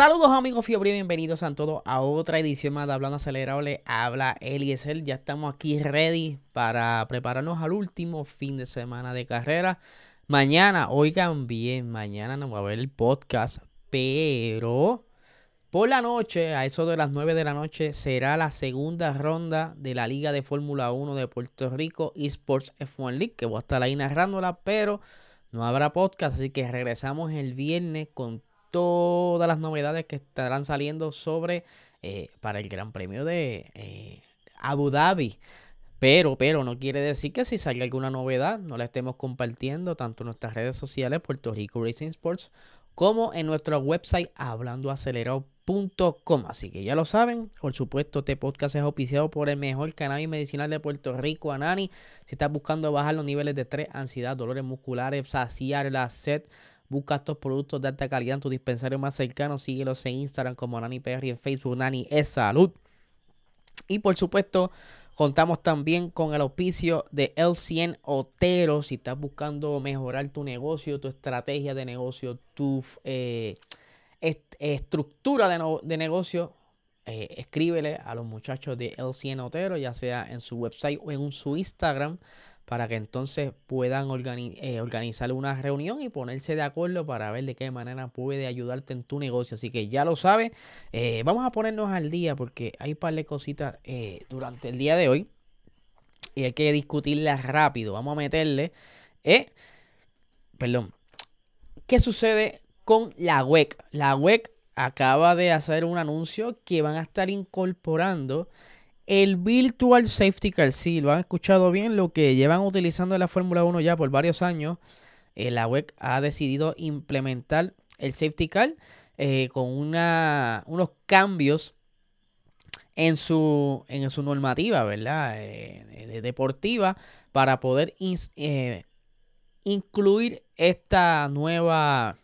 Saludos amigos Fiebre, bienvenidos a todos a otra edición más de Hablando Acelerable. Habla Eliezer, ya estamos aquí ready para prepararnos al último fin de semana de carrera. Mañana, oigan bien, mañana no va a haber el podcast, pero por la noche, a eso de las 9 de la noche, será la segunda ronda de la Liga de Fórmula 1 de Puerto Rico Esports F1 League, que voy a estar ahí narrándola, pero no habrá podcast, así que regresamos el viernes con todas las novedades que estarán saliendo sobre eh, para el Gran Premio de eh, Abu Dhabi. Pero, pero no quiere decir que si salga alguna novedad no la estemos compartiendo tanto en nuestras redes sociales Puerto Rico Racing Sports como en nuestro website hablandoacelerado.com. Así que ya lo saben, por supuesto, este podcast es auspiciado por el mejor cannabis medicinal de Puerto Rico, Anani. Si estás buscando bajar los niveles de estrés, ansiedad, dolores musculares, saciar la sed, Busca estos productos de alta calidad en tu dispensario más cercano. Síguelos en Instagram como Nani PR y en Facebook Nani es Salud. Y por supuesto, contamos también con el auspicio de El100 Otero. Si estás buscando mejorar tu negocio, tu estrategia de negocio, tu eh, estructura de, negocio, eh, escríbele a los muchachos de El100 Otero, ya sea en su website o en su Instagram para que entonces puedan eh, organizar una reunión y ponerse de acuerdo para ver de qué manera puede ayudarte en tu negocio. Así que ya lo sabes, eh, vamos a ponernos al día porque hay un par de cositas eh, durante el día de hoy y hay que discutirlas rápido. Vamos a meterle, perdón, ¿qué sucede con la web? La web acaba de hacer un anuncio que van a estar incorporando el Virtual Safety Car, sí, lo han escuchado bien, lo que llevan utilizando en la Fórmula 1 ya por varios años. Eh, la WEC ha decidido implementar el Safety Car eh, con unos cambios en su, en su normativa, ¿verdad? Eh, deportiva para poder incluir esta nueva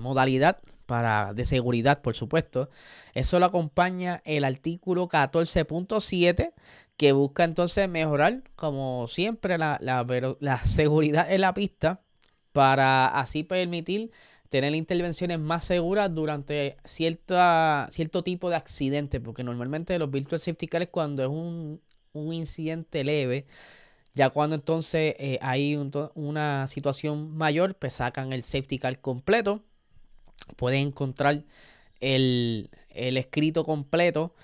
modalidad para, de seguridad, por supuesto. Eso lo acompaña el artículo 14.7 que busca entonces mejorar, como siempre, la, la, seguridad en la pista para así permitir tener intervenciones más seguras durante cierta, cierto tipo de accidente, porque normalmente los virtual safety cars cuando es un, un incidente leve, ya cuando entonces eh, hay una situación mayor, pues sacan el safety car completo Pueden encontrar el, escrito completo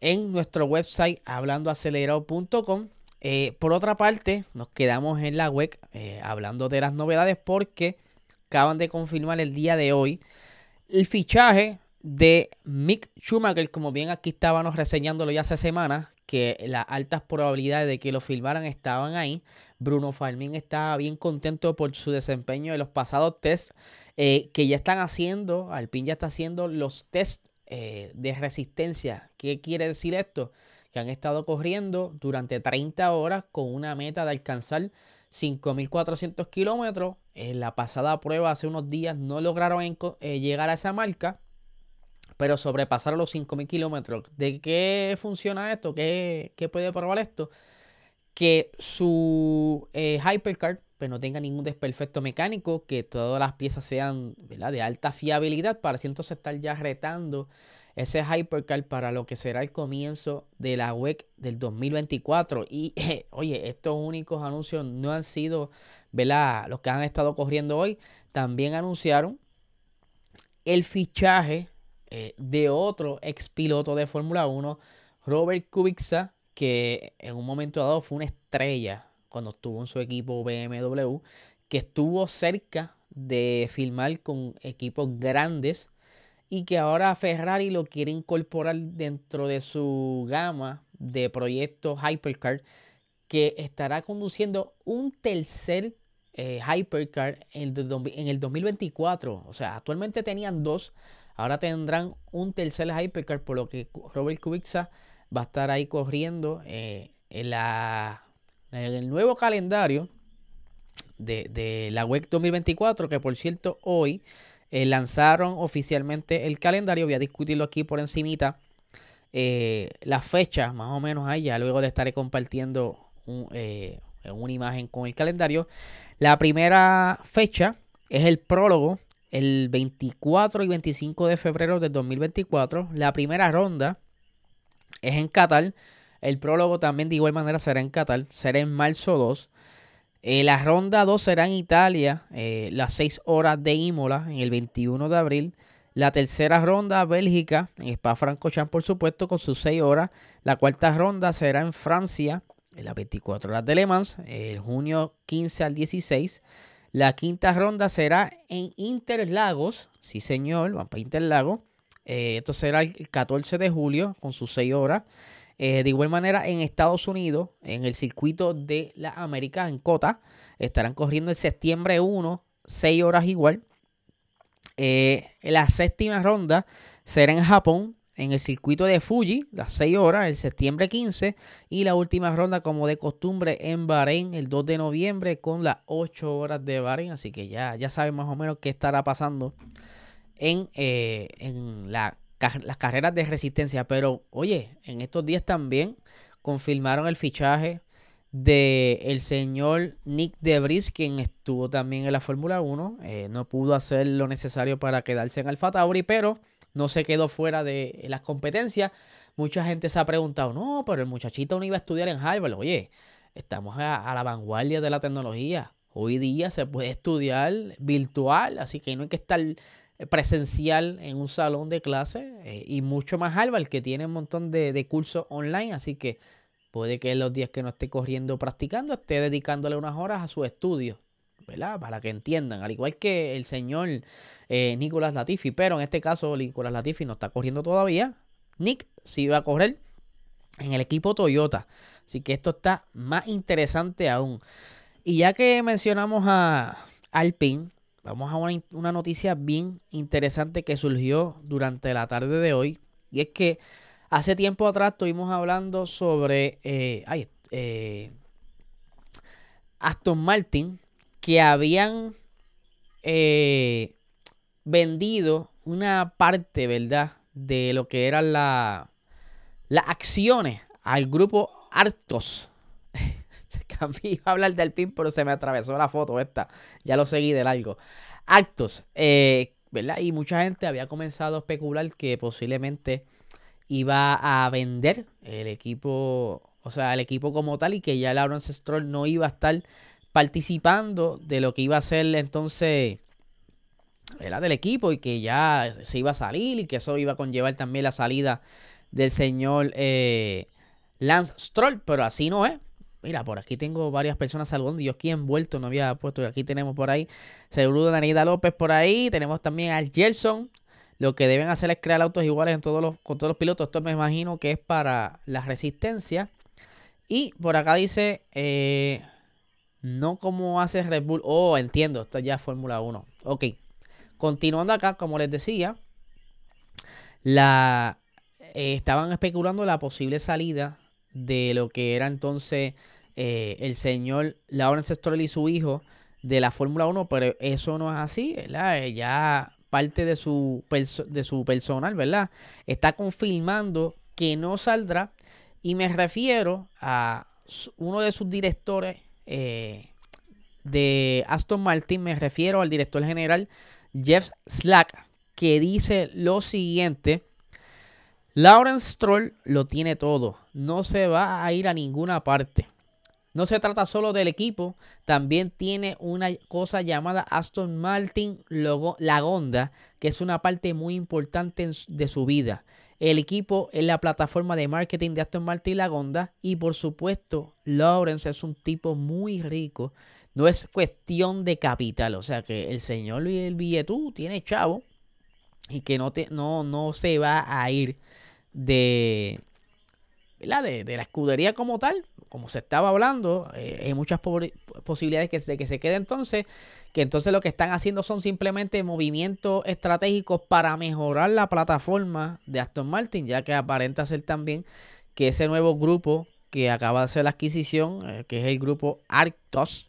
en nuestro website hablandoacelerado.com. Eh, por otra parte, nos quedamos en la web eh, hablando de las novedades porque acaban de confirmar el día de hoy el fichaje de Mick Schumacher, como bien aquí estábamos reseñándolo ya hace semanas, que las altas probabilidades de que lo filmaran estaban ahí. Bruno Farmín estaba bien contento por su desempeño en los pasados tests eh, que ya están haciendo, Alpine ya está haciendo los tests eh, de resistencia. ¿Qué quiere decir esto? Que han estado corriendo durante 30 horas con una meta de alcanzar 5.400 kilómetros. En la pasada prueba hace unos días no lograron eh, llegar a esa marca, pero sobrepasaron los 5.000 kilómetros. ¿De qué funciona esto? ¿Qué, ¿Qué, puede probar esto? Que su Hypercar pues, no tenga ningún desperfecto mecánico, que todas las piezas sean de alta fiabilidad para así entonces estar ya retando ese Hypercar para lo que será el comienzo de la WEC del 2024. Y oye, estos únicos anuncios no han sido los que han estado corriendo hoy. También anunciaron el fichaje eh, de otro ex piloto de Fórmula 1, Robert Kubica, que en un momento dado fue una estrella cuando estuvo en su equipo BMW, que estuvo cerca de filmar con equipos grandes y que ahora Ferrari lo quiere incorporar dentro de su gama de proyectos Hypercar que estará conduciendo un tercer eh, Hypercar en el, 2024. O sea, actualmente tenían dos. Ahora tendrán un tercer Hypercar, por lo que Robert Kubica va a estar ahí corriendo eh, en, la, en el nuevo calendario de, la WEC 2024, que por cierto hoy eh, lanzaron oficialmente el calendario. Voy a discutirlo aquí por encimita. las fechas, más o menos ahí, ya luego le estaré compartiendo un, una imagen con el calendario. La primera fecha es el prólogo, el 24 y 25 de febrero del 2024. La primera ronda es en Qatar. El prólogo también de igual manera será en Qatar, será en marzo 2. Eh, la ronda 2 será en Italia, eh, las 6 horas de Imola, en el 21 de abril. La tercera ronda, Bélgica, en Spa-Francorchamps, por supuesto, con sus 6 horas. La cuarta ronda será en Francia, en las 24 horas de Le Mans, el junio 15 al 16. La quinta ronda será en Interlagos, sí señor, vamos para Interlagos. Eh, esto será el 14 de julio con sus 6 horas. Eh, de igual manera, en Estados Unidos, en el circuito de la América, en Cota, estarán corriendo el septiembre 1, 6 horas igual. Eh, la séptima ronda será en Japón, en el circuito de Fuji, las 6 horas, el septiembre 15, y la última ronda, como de costumbre, en Bahrein, el 2 de noviembre, con las 8 horas de Bahrein. Así que ya, ya saben más o menos qué estará pasando en, eh, en las carreras de resistencia. Pero, oye, en estos días también confirmaron el fichaje de el señor Nick Debris, quien estuvo también en la Fórmula 1. Eh, no pudo hacer lo necesario para quedarse en Alfa Tauri, pero no se quedó fuera de las competencias. Mucha gente se ha preguntado, no, pero el muchachito no iba a estudiar en Harvard. Oye, estamos a, la vanguardia de la tecnología. Hoy día se puede estudiar virtual, así que no hay que estar presencial en un salón de clase eh, y mucho más Harvard que tiene un montón de, de cursos online, así que puede que en los días que no esté corriendo practicando esté dedicándole unas horas a su estudio. Para que entiendan, al igual que el señor eh, Nicolás Latifi, pero en este caso Nicolás Latifi no está corriendo todavía. Nick sí va a correr en el equipo Toyota. Así que esto está más interesante aún. Y ya que mencionamos a Alpine, vamos a una, una noticia bien interesante que surgió durante la tarde de hoy. Y es que hace tiempo atrás estuvimos hablando sobre eh, eh, Aston Martin que habían eh, vendido una parte, ¿verdad? De lo que eran la, las acciones al grupo Artos. Iba a hablar del PIN, pero se me atravesó la foto esta. Ya lo seguí de largo. Artos, eh, ¿verdad? Y mucha gente había comenzado a especular que posiblemente iba a vender el equipo, o sea, el equipo como tal y que ya Lawrence Stroll no iba a estar participando de lo que iba a ser entonces era del equipo y que ya se iba a salir y que eso iba a conllevar también la salida del señor eh, Lance Stroll, pero así no es. Mira, por aquí tengo varias personas saludando. Yo aquí envuelto no había puesto. Aquí tenemos por ahí. Seguro Danida López por ahí. Tenemos también al Gelson. Lo que deben hacer es crear autos iguales en todos los, con todos los pilotos. Esto me imagino que es para la resistencia. Y por acá dice eh, no como hace Red Bull. Oh, entiendo, esto ya es Fórmula 1. Ok. Continuando acá, como les decía, la, eh, estaban especulando la posible salida de lo que era entonces eh, el señor Lawrence Stroll y su hijo de la Fórmula 1, pero eso no es así, ¿verdad? Eh, ya parte de su, de su personal, ¿verdad? Está confirmando que no saldrá y me refiero a uno de sus directores eh, de Aston Martin, me refiero al director general Jeff Slack, que dice lo siguiente. Lawrence Stroll lo tiene todo, no se va a ir a ninguna parte. No se trata solo del equipo, también tiene una cosa llamada Aston Martin Lagonda, que es una parte muy importante de su vida. El equipo es la plataforma de marketing de Aston Martin Lagonda y por supuesto Lawrence es un tipo muy rico. No es cuestión de capital, o sea que el señor el billetú tiene chavo y que no, te, no, no se va a ir de, de, la escudería como tal, como se estaba hablando, eh, hay muchas posibilidades de que se quede entonces, que entonces lo que están haciendo son simplemente movimientos estratégicos para mejorar la plataforma de Aston Martin, ya que aparenta ser también que ese nuevo grupo que acaba de hacer la adquisición, eh, que es el grupo Arctos,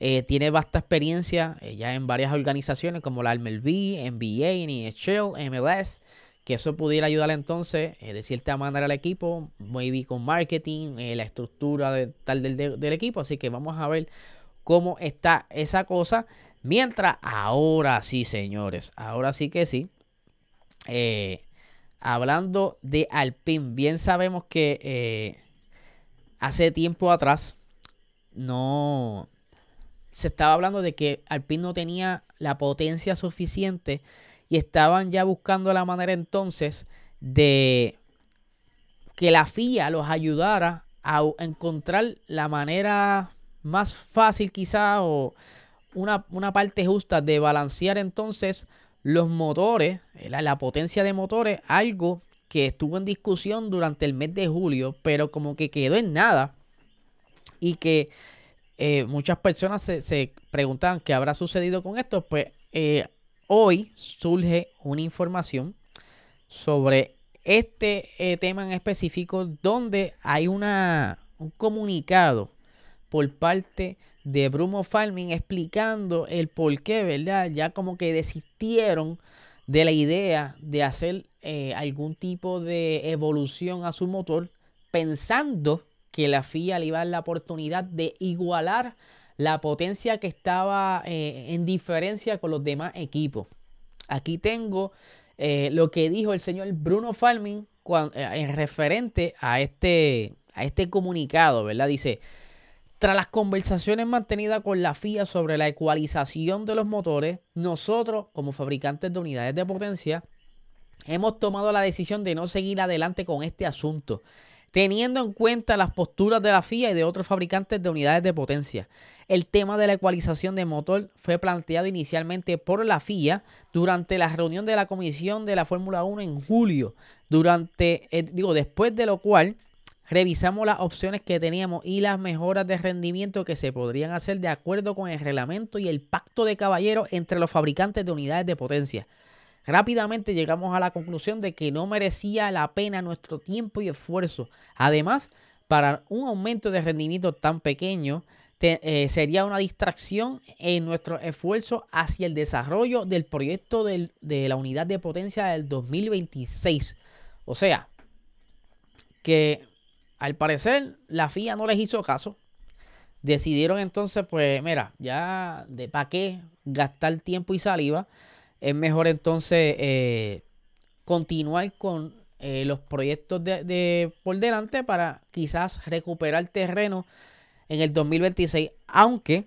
eh, tiene vasta experiencia ya en varias organizaciones como la MLB, NBA, NHL, MLS, que eso pudiera ayudar entonces eh, de cierta manera al equipo, maybe con marketing, eh, la estructura tal del, equipo. Así que vamos a ver cómo está esa cosa. Mientras, ahora sí, señores, ahora sí que sí. Eh, hablando de Alpine, bien sabemos que hace tiempo atrás no se estaba hablando de que Alpine no tenía la potencia suficiente y estaban ya buscando la manera entonces de que la FIA los ayudara a encontrar la manera más fácil quizá o una, parte justa de balancear entonces los motores, la, la, potencia de motores, algo que estuvo en discusión durante el mes de julio, pero como que quedó en nada y que eh, muchas personas se, se, preguntaban qué habrá sucedido con esto, pues eh, hoy surge una información sobre este eh, tema en específico donde hay un comunicado por parte de Bruno Farming explicando el por qué, ¿verdad? Ya como que desistieron de la idea de hacer eh, algún tipo de evolución a su motor pensando que la FIA le iba a dar la oportunidad de igualar la potencia que estaba eh, en diferencia con los demás equipos. Aquí tengo eh, lo que dijo el señor Bruno Farming eh, en referente a este, a este comunicado, ¿verdad? Dice, tras las conversaciones mantenidas con la FIA sobre la ecualización de los motores, nosotros, como fabricantes de unidades de potencia, hemos tomado la decisión de no seguir adelante con este asunto, teniendo en cuenta las posturas de la FIA y de otros fabricantes de unidades de potencia. El tema de la ecualización de motor fue planteado inicialmente por la FIA durante la reunión de la comisión de la Fórmula 1 en julio, durante, eh, digo, después de lo cual revisamos las opciones que teníamos y las mejoras de rendimiento que se podrían hacer de acuerdo con el reglamento y el pacto de caballeros entre los fabricantes de unidades de potencia. Rápidamente llegamos a la conclusión de que no merecía la pena nuestro tiempo y esfuerzo. Además, para un aumento de rendimiento tan pequeño, eh, sería una distracción en nuestro esfuerzo hacia el desarrollo del proyecto de la unidad de potencia del 2026. O sea, que al parecer la FIA no les hizo caso. Decidieron entonces, pues, mira, ya de para qué gastar tiempo y saliva. Es mejor entonces eh, continuar con eh, los proyectos de, por delante para quizás recuperar terreno en el 2026, aunque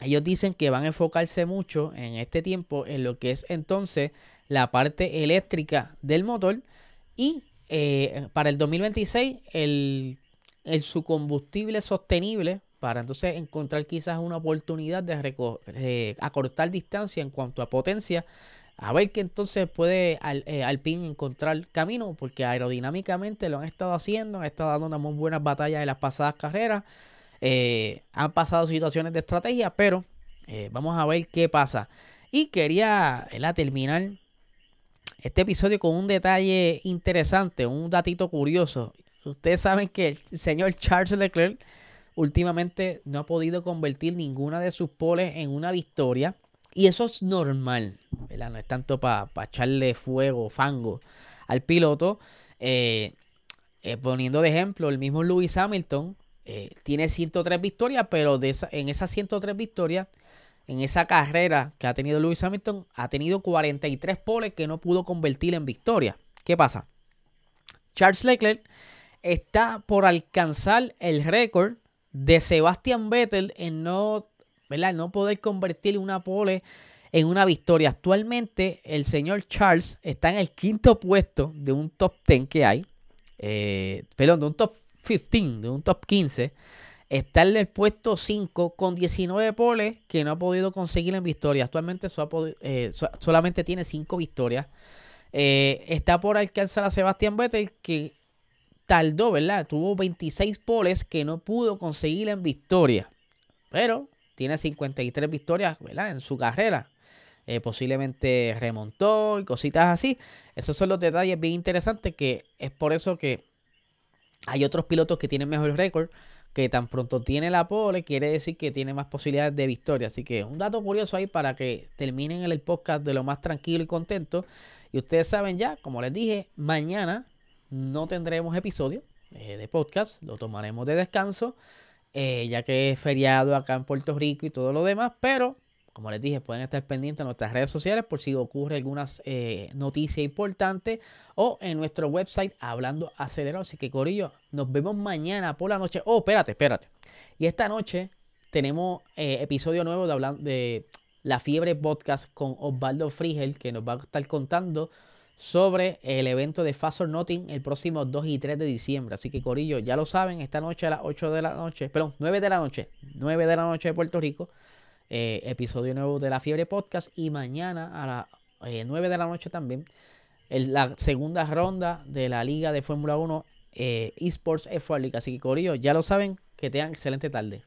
ellos dicen que van a enfocarse mucho en este tiempo en lo que es entonces la parte eléctrica del motor y eh, para el 2026 el, el, su combustible sostenible para entonces encontrar quizás una oportunidad de eh, acortar distancia en cuanto a potencia a ver que entonces puede al, eh, Alpine encontrar camino porque aerodinámicamente lo han estado haciendo han estado dando unas muy buenas batallas en las pasadas carreras eh, han pasado situaciones de estrategia, pero eh, vamos a ver qué pasa. Y quería terminar este episodio con un detalle interesante, un datito curioso. Ustedes saben que el señor Charles Leclerc últimamente no ha podido convertir ninguna de sus poles en una victoria. Y eso es normal, No es tanto para echarle fuego, fango al piloto. Eh, poniendo de ejemplo, el mismo Lewis Hamilton eh, tiene 103 victorias, pero de en esas 103 victorias, en esa carrera que ha tenido Lewis Hamilton, ha tenido 43 poles que no pudo convertir en victoria. ¿Qué pasa? Charles Leclerc está por alcanzar el récord de Sebastian Vettel en no, ¿verdad? no poder convertir una pole en una victoria. Actualmente el señor Charles está en el quinto puesto de un top 10 que hay. Eh, perdón, de un top 15, de un top 15, está en el puesto 5 con 19 poles que no ha podido conseguir en victoria. Actualmente eh, solamente tiene 5 victorias. Eh, está por alcanzar a Sebastián Vettel que tardó, ¿verdad? Tuvo 26 poles que no pudo conseguir en victoria. Pero tiene 53 victorias, ¿verdad? En su carrera. Eh, posiblemente remontó y cositas así. Esos son los detalles bien interesantes que es por eso que hay otros pilotos que tienen mejor récord que tan pronto tiene la pole, quiere decir que tiene más posibilidades de victoria. Así que un dato curioso ahí para que terminen el podcast de lo más tranquilo y contento. Y ustedes saben ya, como les dije, mañana no tendremos episodio eh, de podcast, lo tomaremos de descanso, eh, ya que es feriado acá en Puerto Rico y todo lo demás, pero como les dije, pueden estar pendientes en nuestras redes sociales por si ocurre alguna eh, noticia importante o en nuestro website hablando acelerado. Así que, Corillo, nos vemos mañana por la noche. Oh, espérate, espérate. Y esta noche tenemos episodio nuevo de, de La Fiebre Podcast con Osvaldo Frigel, que nos va a estar contando sobre el evento de Fast or el próximo 2 y 3 de diciembre. Así que, Corillo, ya lo saben, esta noche a las 8 de la noche, perdón, 9 de la noche, 9 de la noche de Puerto Rico eh, episodio nuevo de La Fiebre Podcast. Y mañana a las 9 eh, de la noche también, la segunda ronda de la Liga de Fórmula 1 eh, Esports F1 League. Así que, Corillo, ya lo saben, que tengan excelente tarde.